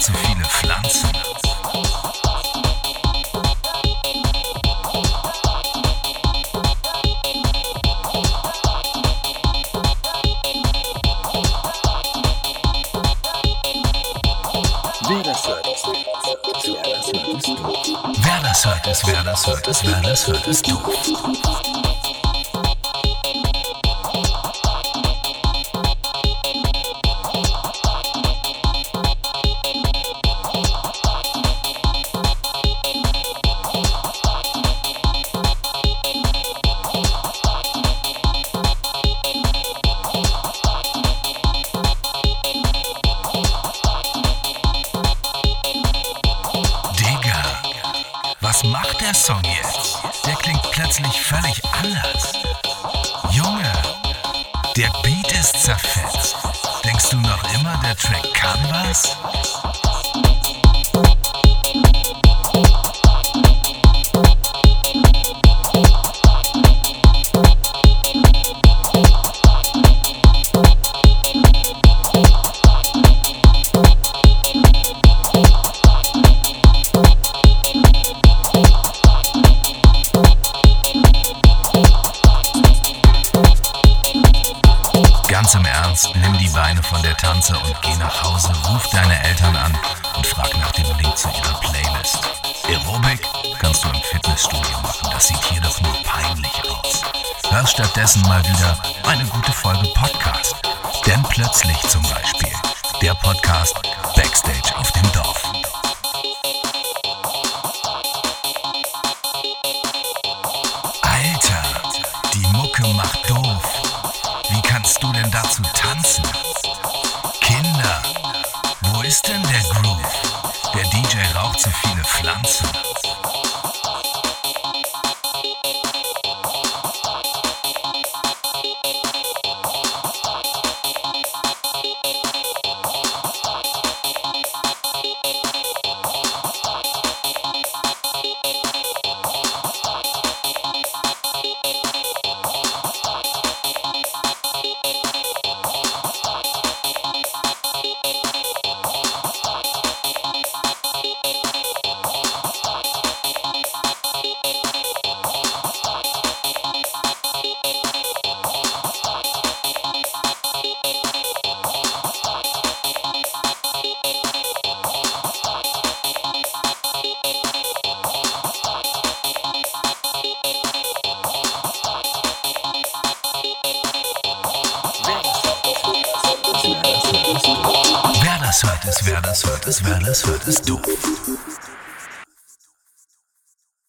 zu viele Pflanzen. Wer das hört, ist. Wer das hört, ist, wer das hört, ist, wer das hört, ist doof. Was macht der Song jetzt? Der klingt plötzlich völlig anders. Junge, der Beat ist zerfetzt. Denkst du noch immer, der Track kann was? Ganz im Ernst, nimm die Beine von der Tanze und geh nach Hause, ruf deine Eltern an und frag nach dem Link zu ihrer Playlist. Aerobic kannst du im Fitnessstudio machen, das sieht hier doch nur peinlich aus. Hör stattdessen mal wieder eine gute Folge Podcast. Denn plötzlich zum Beispiel der Podcast Backstage auf dem Dorf. Ist denn der Groove? Der DJ raucht zu viele Pflanzen. Das hört, ist wer das hört, ist wer das hört, ist doof.